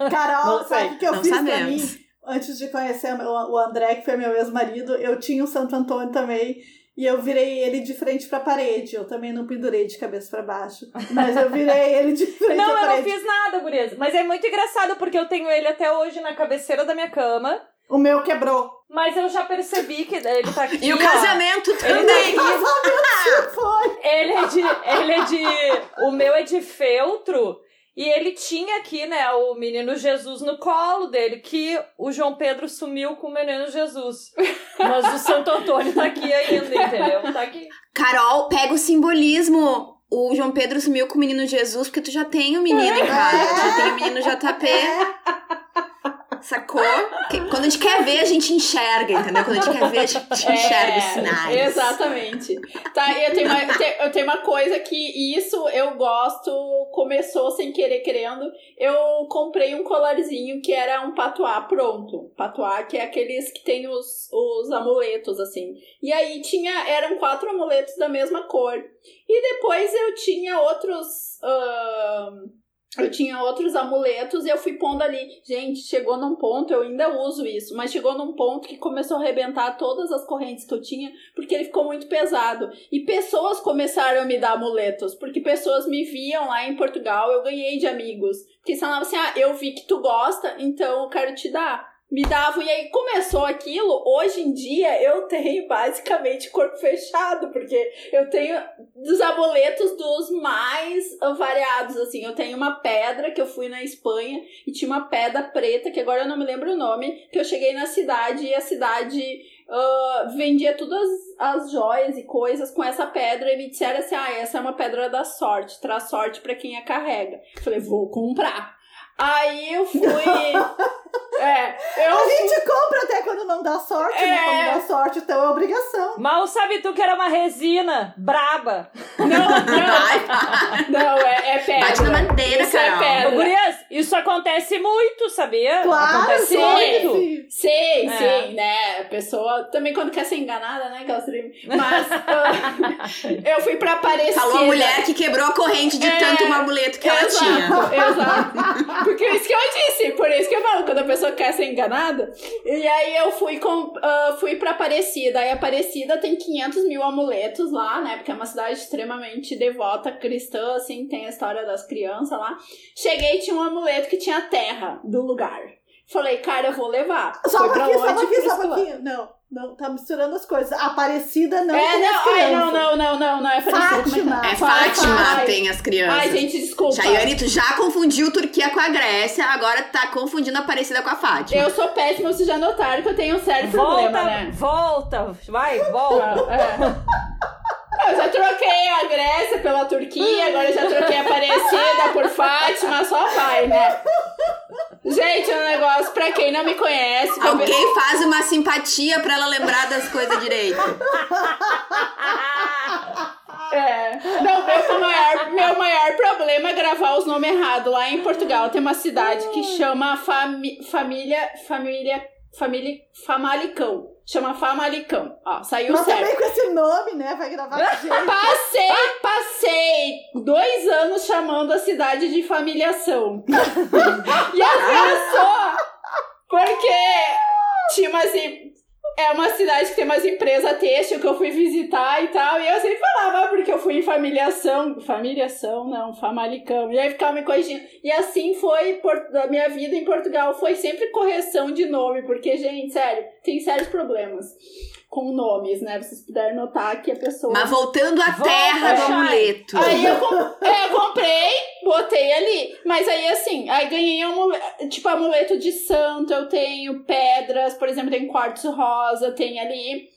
Carol, sabe o que eu não fiz pra sabemos. mim? Antes de conhecer o André, que foi meu ex-marido, eu tinha o Santo Antônio também. E eu virei ele de frente pra parede. Eu também não pendurei de cabeça pra baixo. Mas eu virei ele de frente Não, pra eu não parede. fiz nada, gurias. Mas é muito engraçado porque eu tenho ele até hoje na cabeceira da minha cama. O meu quebrou. Mas eu já percebi que ele tá aqui. E o ó. casamento Ele também. tá Foi. Ele é de. Ele é de. O meu é de feltro. E ele tinha aqui, né, o menino Jesus no colo dele, que o João Pedro sumiu com o menino Jesus. Mas o Santo Antônio tá aqui ainda, entendeu? Tá aqui. Carol, pega o simbolismo. O João Pedro sumiu com o menino Jesus, porque tu já tem o menino em casa. Tu já tem o menino JP. Sacou? Que- Quando a gente quer ver, a gente enxerga, entendeu? Quando a gente quer ver, a gente enxerga os sinais. É, Exatamente. Tá, e eu tenho, uma, eu tenho- uma coisa que isso eu gosto, começou sem querer querendo. Eu comprei um colarzinho que era um patuá pronto. Patuá, que é aqueles que tem os, os amuletos, assim. E aí tinha, eram quatro amuletos da mesma cor. E depois eu tinha outros. ahn, eu tinha outros amuletos e eu fui pondo ali. Gente, chegou num ponto, eu ainda uso isso, mas chegou num ponto que começou a arrebentar todas as correntes que eu tinha, porque ele ficou muito pesado. E pessoas começaram a me dar amuletos, porque pessoas me viam lá em Portugal, eu ganhei de amigos. Porque falavam assim: ah, eu vi que tu gosta, então eu quero te dar. Me davam, e aí começou aquilo. Hoje em dia eu tenho basicamente corpo fechado, porque eu tenho dos amuletos dos mais variados, assim. Eu tenho uma pedra que eu fui na Espanha e tinha uma pedra preta, que agora eu não me lembro o nome, que eu cheguei na cidade e a cidade ah, vendia todas as joias e coisas com essa pedra e me disseram assim: ah, essa é uma pedra da sorte, traz sorte pra quem a carrega. Eu falei, vou comprar. Aí eu fui. é, eu A gente compra até quando não dá sorte, né? É. Quando dá sorte, então é obrigação. Mal sabe tu que era uma resina braba. Não, não, não, é, é pedra. Bate na madeira, Isso é Carol. pedra. Ô, Gurias, isso acontece muito, sabia? Claro, acontece sim. muito. sim. Sei, É. sei, né? A pessoa também quando quer ser enganada, né? Mas ah, eu fui pra Aparecida. Falou a mulher que quebrou a corrente de É, tanto um amuleto que ela exato, tinha. Exato. Porque é isso que eu disse, por isso que eu falo, quando a pessoa quer ser enganada. E aí eu fui, com, ah, fui pra Aparecida. Aí Aparecida tem 500 mil amuletos lá, né? Porque é uma cidade extremamente devota, cristã, assim, tem a história das crianças lá. Cheguei e tinha um amuleto que tinha a terra do lugar. Falei, cara, eu vou levar. Só Foi pra só um onde? pouquinho, só Pra lá. pouquinho. Não, não, tá misturando as coisas. Aparecida não É, tem as não, ai, não, não, não, não, não, é como Fátima. É Fátima. Fátima, Ai. tem as crianças. Ai, gente, desculpa. Chayane, tu já confundiu Turquia com a Grécia, agora tá confundindo a Aparecida com a Fátima. Eu sou péssima, vocês já notaram que eu tenho um sério Volta, problema, né? volta, vai, volta. É. Eu já troquei a Grécia pela Turquia, agora já troquei a Aparecida por Fátima, só vai, né? Gente, é um negócio pra quem não me conhece. eu- Alguém faz uma simpatia pra ela lembrar das coisas direito. É. Não, meu maior, meu maior problema é gravar os nomes errados. Lá em Portugal tem uma cidade que chama Fami- Família. Família. Família. Famalicão. Chama Famalicão. Ó, saiu Mas certo. também com esse nome, né? Vai gravar com gente. Passei, passei dois anos chamando a cidade de familiação. e as pessoas, porque tinha umas, em- é uma cidade que tem umas empresas têxtil que eu fui visitar e tal, e eu sempre falava, porque eu fui em familiação, familiação, não, famalicão, e aí ficava me corrigindo. E assim foi da minha vida em Portugal, foi sempre correção de nome, porque, gente, sério, tem sérios problemas com nomes, né? Vocês puderam notar que a pessoa. Mas voltando à terra do amuleto. Aí eu, é, eu comprei, botei ali. Mas aí assim, aí ganhei amuleto, tipo amuleto de santo, eu tenho pedras, por exemplo, tem quartzo rosa, tem ali.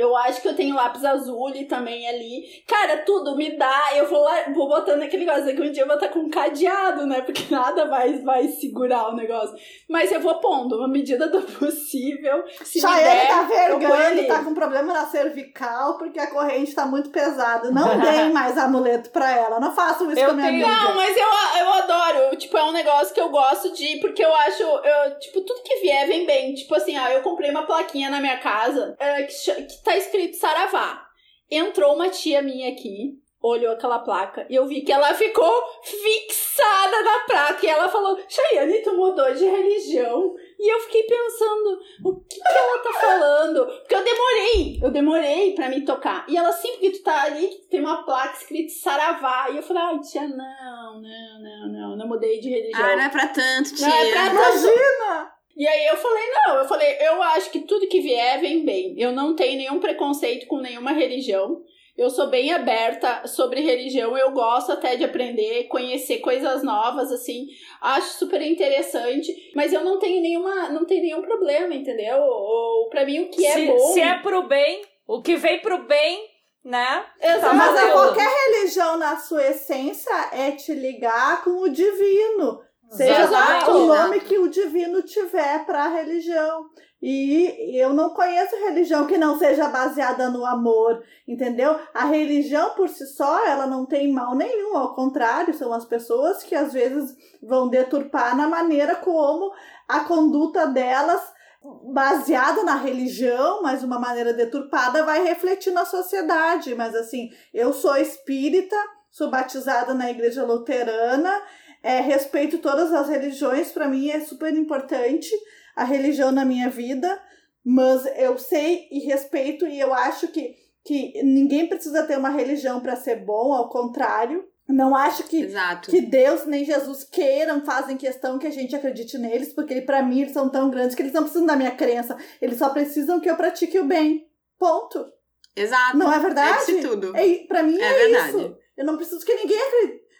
Eu acho que eu tenho lápis azul também ali. Cara, tudo me dá. Eu vou lá, vou botando aquele negócio aqui. Um dia eu vou estar com um cadeado, né? Porque nada vai, vai segurar o negócio. Mas eu vou pondo, na medida do possível. Se me Chayane der, tá eu ponho vergando, tá com problema na cervical porque a corrente tá muito pesada. Não deem mais amuleto pra ela. Não façam isso Eu com a minha tenho- amiga. Não, mas eu, eu adoro. Tipo, é um negócio que eu gosto de. Porque eu acho. Eu, tipo, tudo que vier vem bem. Tipo assim, ó, eu comprei uma plaquinha na minha casa é, que, que tá escrito Saravá. Entrou uma tia minha aqui. Olhou aquela placa e eu vi que ela ficou fixada na placa. E ela falou: Chayane, tu mudou de religião. E eu fiquei pensando: o que, que ela tá falando? Porque eu demorei, eu demorei pra me tocar. E ela sempre que tu tá ali, tem uma placa escrita Saravá. E eu falei, ai, tia, não, não, não, não, não mudei de religião. Ah, não é pra tanto, tia. Não é pra Imagina! E aí eu falei, não, eu falei, eu acho que tudo que vier vem bem. Eu não tenho nenhum preconceito com nenhuma religião. Eu sou bem aberta sobre religião, eu gosto até de aprender, conhecer coisas novas, assim, acho super interessante, mas eu não tenho nenhuma, não tenho nenhum problema, entendeu? Ou, pra mim o que é se, bom. se é pro bem, o que vem pro bem, né? Exato. Mas a valendo. qualquer religião, na sua essência, é te ligar com o divino. Seja o nome que o divino tiver para a religião. E eu não conheço religião que não seja baseada no amor, entendeu? A religião por si só, ela não tem mal nenhum, ao contrário, são as pessoas que às vezes vão deturpar na maneira como a conduta delas, baseada na religião, mas uma maneira deturpada, vai refletir na sociedade. Mas assim, eu sou espírita, sou batizada na igreja luterana, é, respeito todas as religiões, para mim é super importante a religião na minha vida, mas eu sei e respeito e eu acho que, que ninguém precisa ter uma religião para ser bom, ao contrário. Não acho que, Exato. que Deus nem Jesus queiram, fazem questão que a gente acredite neles, porque para mim eles são tão grandes que eles não precisam da minha crença, eles só precisam que eu pratique o bem. Ponto. Exato. Não é verdade? É isso tudo. É, pra mim É é, verdade. isso. Eu não preciso que ninguém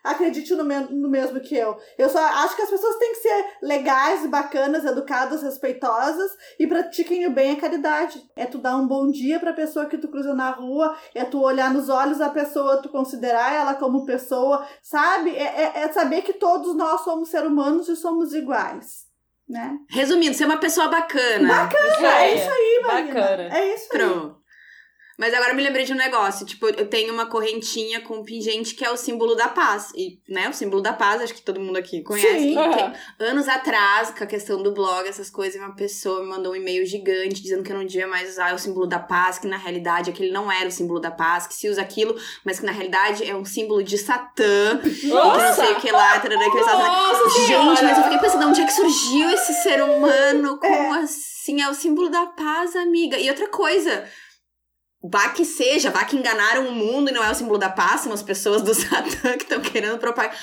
acredite no, me- no mesmo que eu. Eu só acho que as pessoas têm que ser legais, bacanas, educadas, respeitosas e pratiquem o bem e a caridade. É tu dar um bom dia pra pessoa que tu cruza na rua, é tu olhar nos olhos da pessoa, tu considerar ela como pessoa, sabe? É, é- é saber que todos nós somos seres humanos e somos iguais. Né? Resumindo, ser uma pessoa bacana. Isso É isso aí, Marina. Bacana. É isso aí. Mas agora eu me lembrei de um negócio. Tipo, eu tenho uma correntinha com um pingente que é o símbolo da paz. E, né, o símbolo da paz, acho que todo mundo aqui conhece. Sim. Tem- anos atrás, com a questão do blog, essas coisas, uma pessoa me mandou um e-mail gigante dizendo que eu não devia mais usar o símbolo da paz, que na realidade aquele não era o símbolo da paz, que se usa aquilo, mas que na realidade é um símbolo de Satã, e que não sei o que lá, tarará, que Nossa Gente, senhora! mas eu fiquei pensando, onde é que surgiu esse ser humano? Como É. assim? É o símbolo da paz, amiga. E outra coisa, vá que seja, vá que enganaram o mundo e não é o símbolo da paz, são as pessoas do Satã que estão querendo propagar.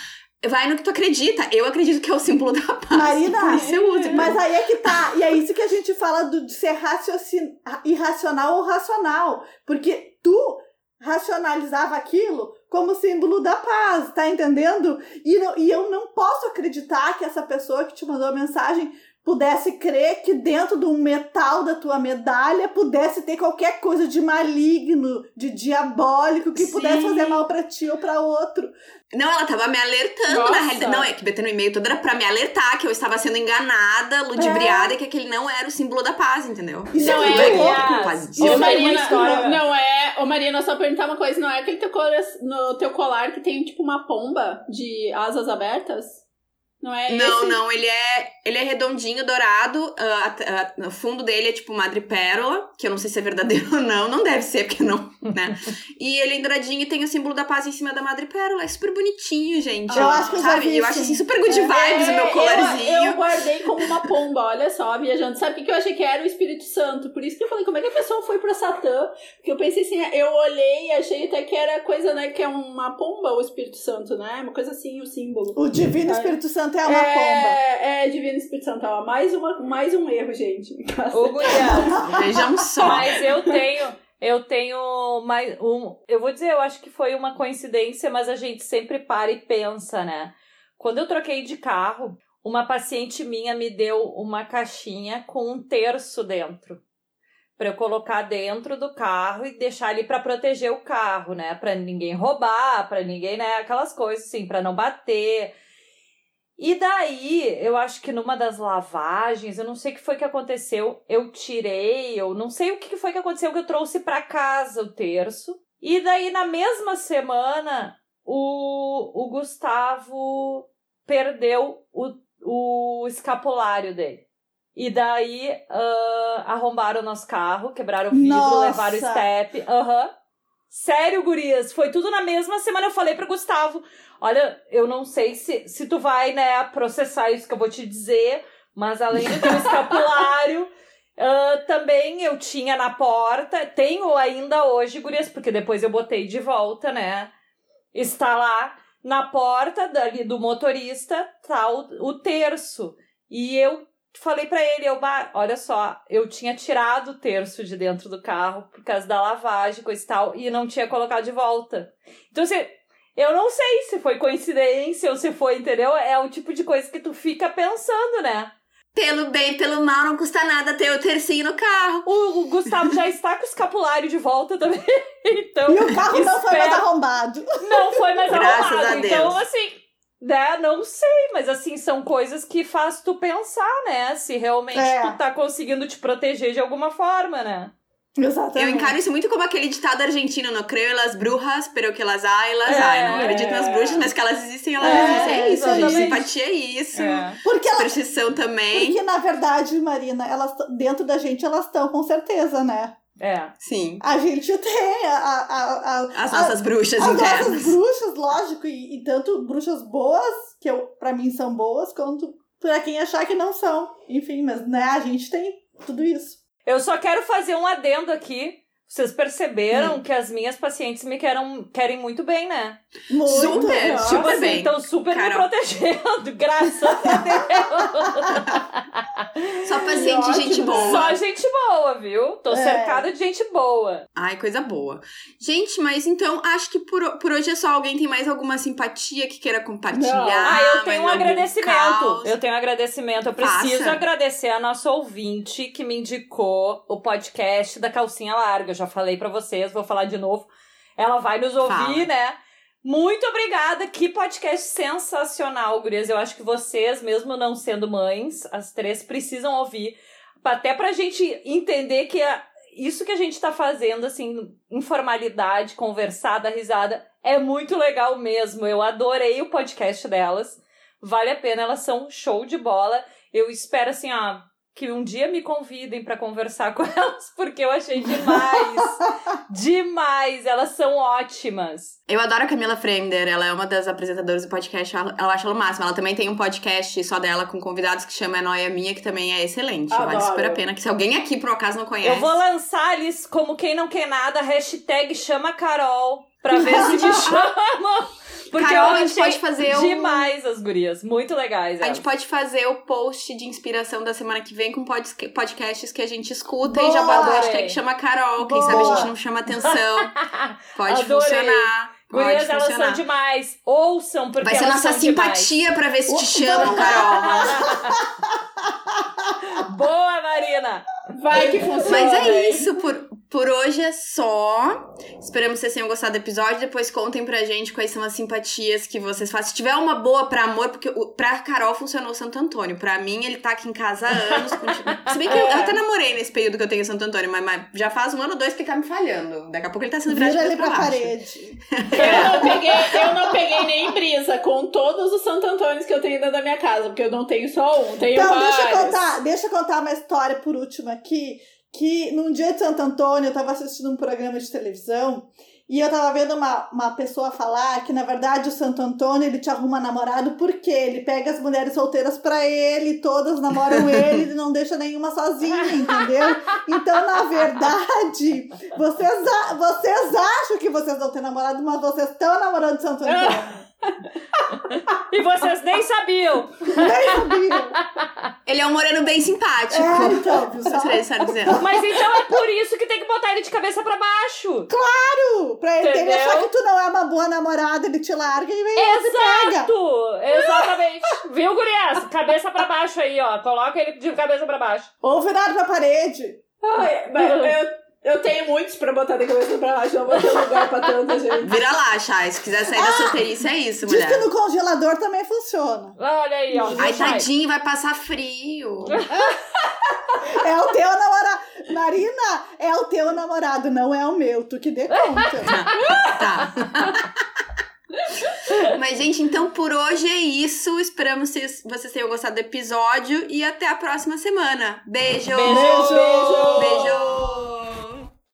Vai no que tu acredita. Eu acredito que é o símbolo da paz. Marina, por isso eu uso. Mas aí é que tá. E é isso que a gente fala do, de ser raciocin... irracional ou racional. Porque tu racionalizava aquilo como símbolo da paz, tá entendendo? E, não- e eu não posso acreditar que essa pessoa que te mandou a mensagem pudesse crer que dentro de um metal da tua medalha pudesse ter qualquer coisa de maligno, de diabólico, que pudesse Sim. fazer mal pra ti ou pra outro. Não, ela tava me alertando Nossa. na realidade. Não, é que BT no e-mail todo era pra me alertar que eu estava sendo enganada, ludibriada e que aquele não era o símbolo da paz, entendeu? Isso Não é é, louco. disso. Ô, uma Marina, não é. Ô, Marina, só perguntar uma coisa: não é aquele teu colar, no teu colar que tem tipo uma pomba de asas abertas? Não é Não, esse? não, ele é, ele é redondinho, dourado. ah, a- a- o fundo dele é tipo madrepérola, que eu não sei se é verdadeiro ou não. Não deve ser, porque não, né? e ele é douradinho e tem o símbolo da paz em cima da madrepérola. É super bonitinho, gente. Eu acho que eu já vi, eu acho sim. assim super good vibes o meu É, colarzinho. Eu, eu guardei como uma pomba, olha só, viajando. Sabe o que que eu achei que era o Espírito Santo? Por isso que eu falei, como é que a pessoa foi pra Satã? Porque eu pensei assim, eu olhei e achei até que era coisa, né, que é uma pomba, o Espírito Santo, né? Uma coisa assim, o símbolo. O Divino É. Espírito Santo é uma pomba. É, é Divino Espírito Santo. Ó, mais, uma, mais um erro, gente. Ô, Vejam só. Mas eu tenho, eu tenho mais um. Eu vou dizer, eu acho que foi uma coincidência, mas a gente sempre para e pensa, né? Quando eu troquei de carro, uma paciente minha me deu uma caixinha com um terço dentro. Pra eu colocar dentro do carro e deixar ali pra proteger o carro, né? Pra ninguém roubar, pra ninguém, né? Aquelas coisas assim, pra não bater. E daí, eu acho que numa das lavagens, eu não sei o que foi que aconteceu, eu tirei, eu não sei o que foi que aconteceu, que eu trouxe pra casa o terço. E daí, na mesma semana, o, o Gustavo perdeu o, o escapulário dele. E daí, ah, arrombaram o nosso carro, quebraram o vidro, Nossa! levaram o step. Aham. Sério, gurias, foi tudo na mesma semana. Eu falei pro Gustavo, olha, eu não sei se, se tu vai, né, processar isso que eu vou te dizer, mas além de ter um escapulário, ah, também eu tinha na porta, tenho ainda hoje, gurias, porque depois eu botei de volta, né, está lá na porta dali do motorista, tá o, o terço. E eu falei pra ele, eu, "Bah, olha só, eu tinha tirado o terço de dentro do carro por causa da lavagem, coisa e tal, e não tinha colocado de volta. Então, assim, eu não sei se foi coincidência ou se foi, entendeu? É o tipo de coisa que tu fica pensando, né? Pelo bem, pelo mal, não custa nada ter o tercinho no carro. O, o Gustavo já está com o escapulário de volta também. Então, E o carro não foi mais espero- arrombado. não foi mais Graças arrumado. a Deus. Então, assim, né, não sei, mas assim, são coisas que faz tu pensar, né? Se realmente É. tu tá conseguindo te proteger de alguma forma, né? Exatamente. Eu encaro isso muito como aquele ditado argentino, não creio las brujas, pero que las hay, las É. Não acredito nas bruxas, mas que elas existem, elas É, existem. É isso, gente. exatamente. Simpatia é isso. É. Porque, ela, Superstição também. porque, na verdade, Marina, elas t- dentro da gente elas estão com certeza, né? É. Sim. A gente tem a, a, a, a- As a- nossas bruxas as internas. nossas bruxas, lógico, e, e tanto bruxas boas, que eu, pra mim são boas, quanto pra quem achar que não são. Enfim, mas né, a gente tem tudo isso. Eu só quero fazer um adendo aqui. Vocês perceberam que as minhas pacientes me querem, querem muito bem, né? Muito. Super, Nossa. super assim, bem. Estão super me Carol. protegendo, graças a Deus. Só paciente, gente boa. Só gente boa, viu? Tô É. cercada de gente boa. Ai, coisa boa. Gente, mas então acho que por, por hoje é só. Alguém tem mais alguma simpatia que queira compartilhar? Não. Ah, eu tenho um agradecimento. caos? Eu tenho um agradecimento. Eu Faça. preciso agradecer a nossa ouvinte que me indicou o podcast da Calcinha Larga. Já falei pra vocês, vou falar de novo. Ela vai nos ouvir, Fala. né? Muito obrigada. Que podcast sensacional, gurias. Eu acho que vocês, mesmo não sendo mães, as três precisam ouvir. Até pra gente entender que a- isso que a gente tá fazendo, assim, informalidade, conversar, dar risada, é muito legal mesmo. Eu adorei o podcast delas. Vale a pena, elas são show de bola. Eu espero, assim, ó, que um dia me convidem pra conversar com elas, porque eu achei demais. demais. Elas são ótimas. Eu adoro a Camila Fremder, ela é uma das apresentadoras do podcast, ela, ela acha ela o máximo. Ela também tem um podcast só dela com convidados que chama É Noia Minha, que também é excelente. Vale Adoro. super a pena. Que se alguém aqui por um acaso não conhece. Eu vou lançar eles como quem não quer nada, hashtag chama Carol, pra ver se me chamam. Porque Carol, a gente pode fazer um- demais as gurias. Muito legais. A elas. gente pode fazer o post de inspiração da semana que vem com pod- podcasts que a gente escuta e Boa! já bota o hashtag chama Carol. Quem Boa! sabe a gente não chama atenção. Pode funcionar. Gurias, elas são demais. Ouçam, porque Vai ser nossa são demais. simpatia pra ver se te chamam, Carol. Boa, Marina! Vai que funciona. Mas é hein? isso, por, por hoje é só. Esperamos que vocês tenham gostado do episódio. Depois contem pra gente quais são as simpatias que vocês fazem. Se tiver uma boa pra amor, porque o, pra Carol funcionou o Santo Antônio. Pra mim, ele tá aqui em casa há anos. continua- Se bem que eu, eu até namorei nesse período que eu tenho em Santo Antônio, mas, mas já faz um ano ou dois que ele tá me falhando. Daqui a pouco ele tá sendo virado de Vira ele cabeça pra pra baixo. parede. Eu não, peguei, eu não peguei nem brisa com todos os Santo Antônios que eu tenho dentro da minha casa, porque eu não tenho só um, tenho Então, vários. deixa eu contar, deixa eu contar uma história por último aqui. Que num dia de Santo Antônio eu tava assistindo um programa de televisão e eu tava vendo uma, uma pessoa falar que, na verdade, o Santo Antônio ele te arruma namorado porque ele pega as mulheres solteiras pra ele, todas namoram ele e não deixa nenhuma sozinha, entendeu? Então, na verdade, vocês, vocês acham que vocês não têm namorado, mas vocês estão namorando Santo Antônio. E vocês nem sabiam. Nem sabiam. Ele é um moreno bem simpático. É, então, dizendo. Mas então é por isso que tem que botar ele de cabeça pra baixo. Pra ele, achar que tu não é uma boa namorada, ele te larga e vem e pega. Exato! Exatamente. Viu, gurias? Cabeça pra baixo aí, ó. Coloca ele de cabeça pra baixo. Ou virado pra parede. Ai, mas eu, eu tenho muitos pra botar de cabeça pra baixo, não vou ter lugar pra tanta gente. Vira lá, Chay. Se quiser sair da solteirice, é isso, Diz que mulher. no congelador também funciona. Olha aí, ó. Ai, Chay. tadinho, vai passar frio. É o teu namorado. Marina, é o teu namorado, não é o meu. Tu que dê conta. Tá. Mas, gente, então por hoje é isso. Esperamos que vocês tenham gostado do episódio e até a próxima semana. Beijo! Beijo! Beijo! Beijo!